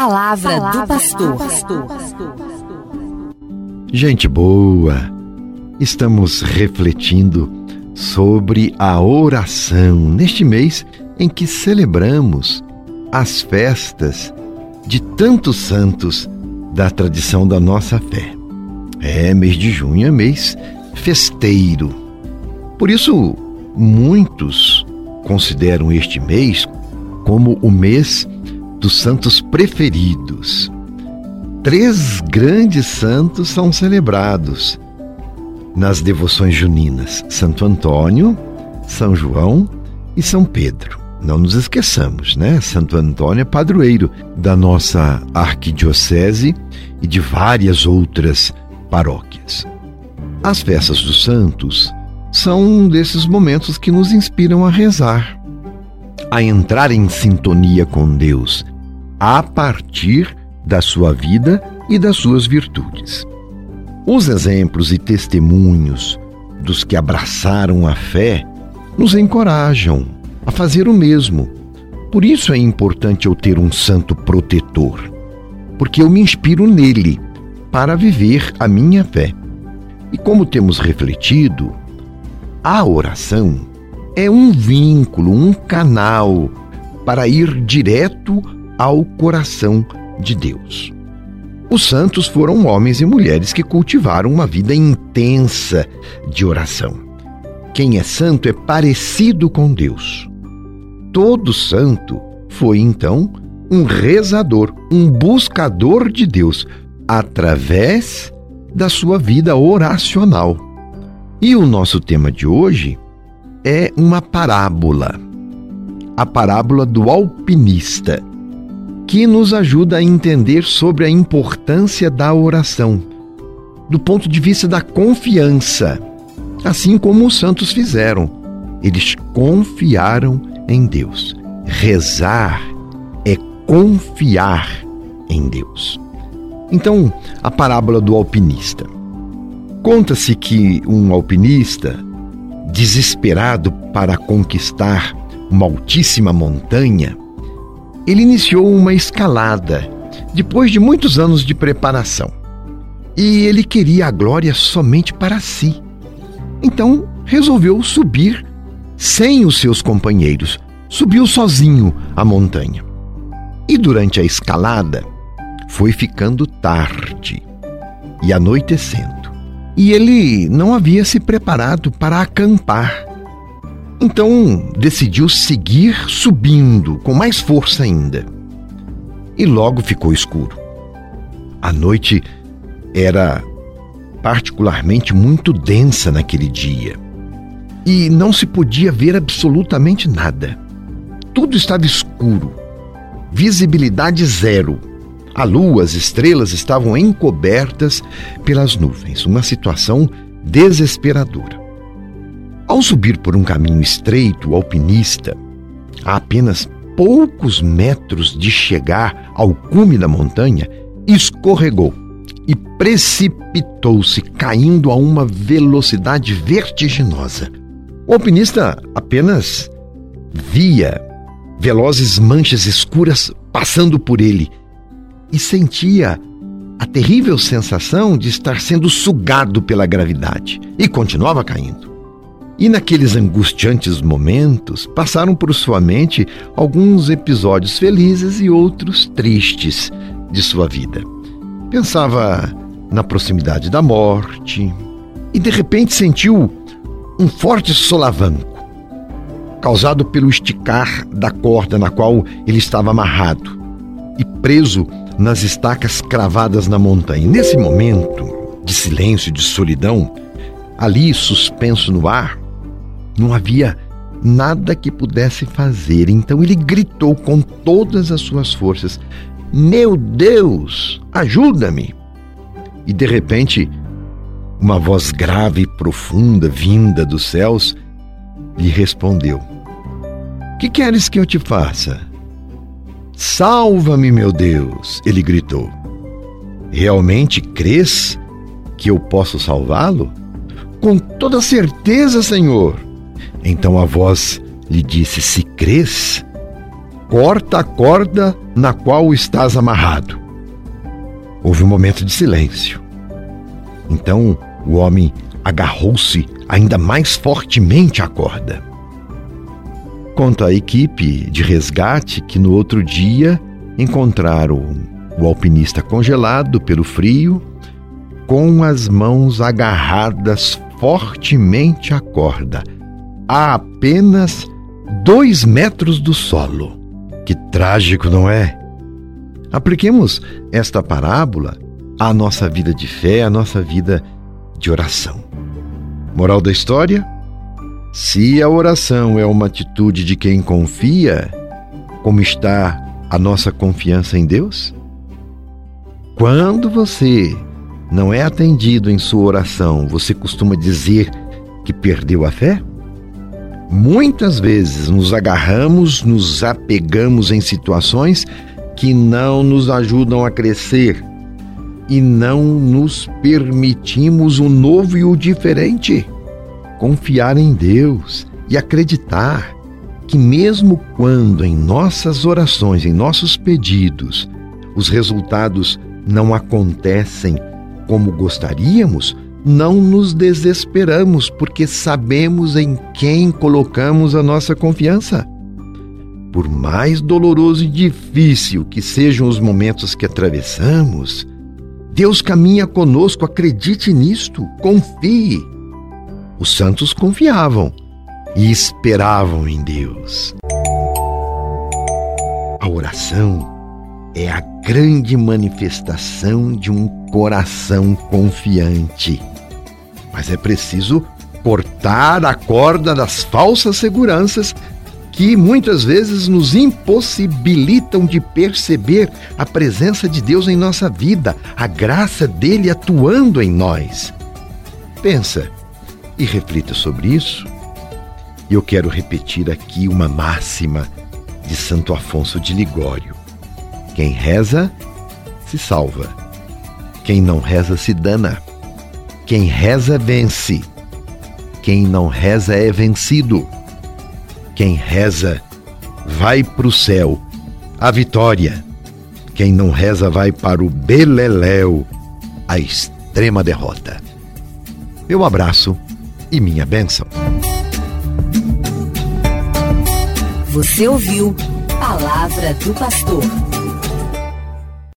palavra, palavra do pastor. Gente boa, estamos refletindo sobre a oração neste mês em que celebramos as festas de tantos santos da tradição da nossa fé. É, mês de junho é mês festeiro. Por isso, muitos consideram este mês como o mês dos santos preferidos. Três grandes santos são celebrados nas devoções juninas: Santo Antônio, São João e São Pedro. Não nos esqueçamos, né? Santo Antônio é padroeiro da nossa arquidiocese e de várias outras paróquias. As festas dos santos são um desses momentos que nos inspiram a rezar, a entrar em sintonia com Deus, a partir da sua vida e das suas virtudes. Os exemplos e testemunhos dos que abraçaram a fé nos encorajam a fazer o mesmo. Por isso é importante eu ter um santo protetor, porque eu me inspiro nele para viver a minha fé. E como temos refletido, a oração é um vínculo, um canal para ir direto ao coração de Deus. Os santos foram homens e mulheres que cultivaram uma vida intensa de oração. Quem é santo é parecido com Deus. Todo santo foi então um rezador, um buscador de Deus através da sua vida oracional. E o nosso tema de hoje é uma parábola, a parábola do alpinista, que nos ajuda a entender sobre a importância da oração, do ponto de vista da confiança, assim como os santos fizeram. Eles confiaram em Deus. Rezar é confiar em Deus. Então, a parábola do alpinista. Conta-se que um alpinista, desesperado para conquistar uma altíssima montanha, ele iniciou uma escalada depois de muitos anos de preparação. E ele queria a glória somente para si. Então resolveu subir sem os seus companheiros. Subiu sozinho a montanha. E durante a escalada, foi ficando tarde e anoitecendo e ele não havia se preparado para acampar. Então decidiu seguir subindo com mais força ainda. E logo ficou escuro. A noite era particularmente muito densa naquele dia e não se podia ver absolutamente nada. Tudo estava escuro, visibilidade zero. A lua, as estrelas estavam encobertas pelas nuvens, uma situação desesperadora. Ao subir por um caminho estreito, o alpinista, a apenas poucos metros de chegar ao cume da montanha, escorregou e precipitou-se, caindo a uma velocidade vertiginosa. O alpinista apenas via velozes manchas escuras passando por ele e sentia a terrível sensação de estar sendo sugado pela gravidade e continuava caindo. E naqueles angustiantes momentos passaram por sua mente alguns episódios felizes e outros tristes de sua vida. Pensava na proximidade da morte e de repente sentiu um forte solavanco, causado pelo esticar da corda na qual ele estava amarrado e preso nas estacas cravadas na montanha. Nesse momento de silêncio, de solidão, ali suspenso no ar, não havia nada que pudesse fazer. Então ele gritou com todas as suas forças: Meu Deus, ajuda-me! E de repente, uma voz grave e profunda vinda dos céus lhe respondeu: Que queres que eu te faça? Salva-me, meu Deus! Ele gritou. Realmente crês que eu posso salvá-lo? Com toda certeza, Senhor. Então a voz lhe disse: Se crês, corta a corda na qual estás amarrado. Houve um momento de silêncio. Então o homem agarrou-se ainda mais fortemente à corda. Conta a equipe de resgate que no outro dia encontraram o alpinista congelado pelo frio, com as mãos agarradas fortemente à corda, a apenas dois metros do solo. Que trágico, não é? Apliquemos esta parábola à nossa vida de fé, à nossa vida de oração. Moral da história? Se a oração é uma atitude de quem confia, como está a nossa confiança em Deus? Quando você não é atendido em sua oração, você costuma dizer que perdeu a fé? Muitas vezes nos agarramos, nos apegamos em situações que não nos ajudam a crescer e não nos permitimos o novo e o diferente. Confiar em Deus e acreditar que, mesmo quando em nossas orações, em nossos pedidos, os resultados não acontecem como gostaríamos, não nos desesperamos, porque sabemos em quem colocamos a nossa confiança. Por mais doloroso e difícil que sejam os momentos que atravessamos, Deus caminha conosco, acredite nisto, confie. Os santos confiavam e esperavam em Deus. A oração é a grande manifestação de um coração confiante. Mas é preciso cortar a corda das falsas seguranças que muitas vezes nos impossibilitam de perceber a presença de Deus em nossa vida, a graça dele atuando em nós. Pensa e reflita sobre isso. E eu quero repetir aqui uma máxima de Santo Afonso de Ligório. Quem reza, se salva. Quem não reza, se dana. Quem reza, vence. Quem não reza, é vencido. Quem reza, vai para o céu, a vitória. Quem não reza, vai para o beleléu, a extrema derrota. Meu abraço e minha bênção. Você ouviu Palavra do Pastor.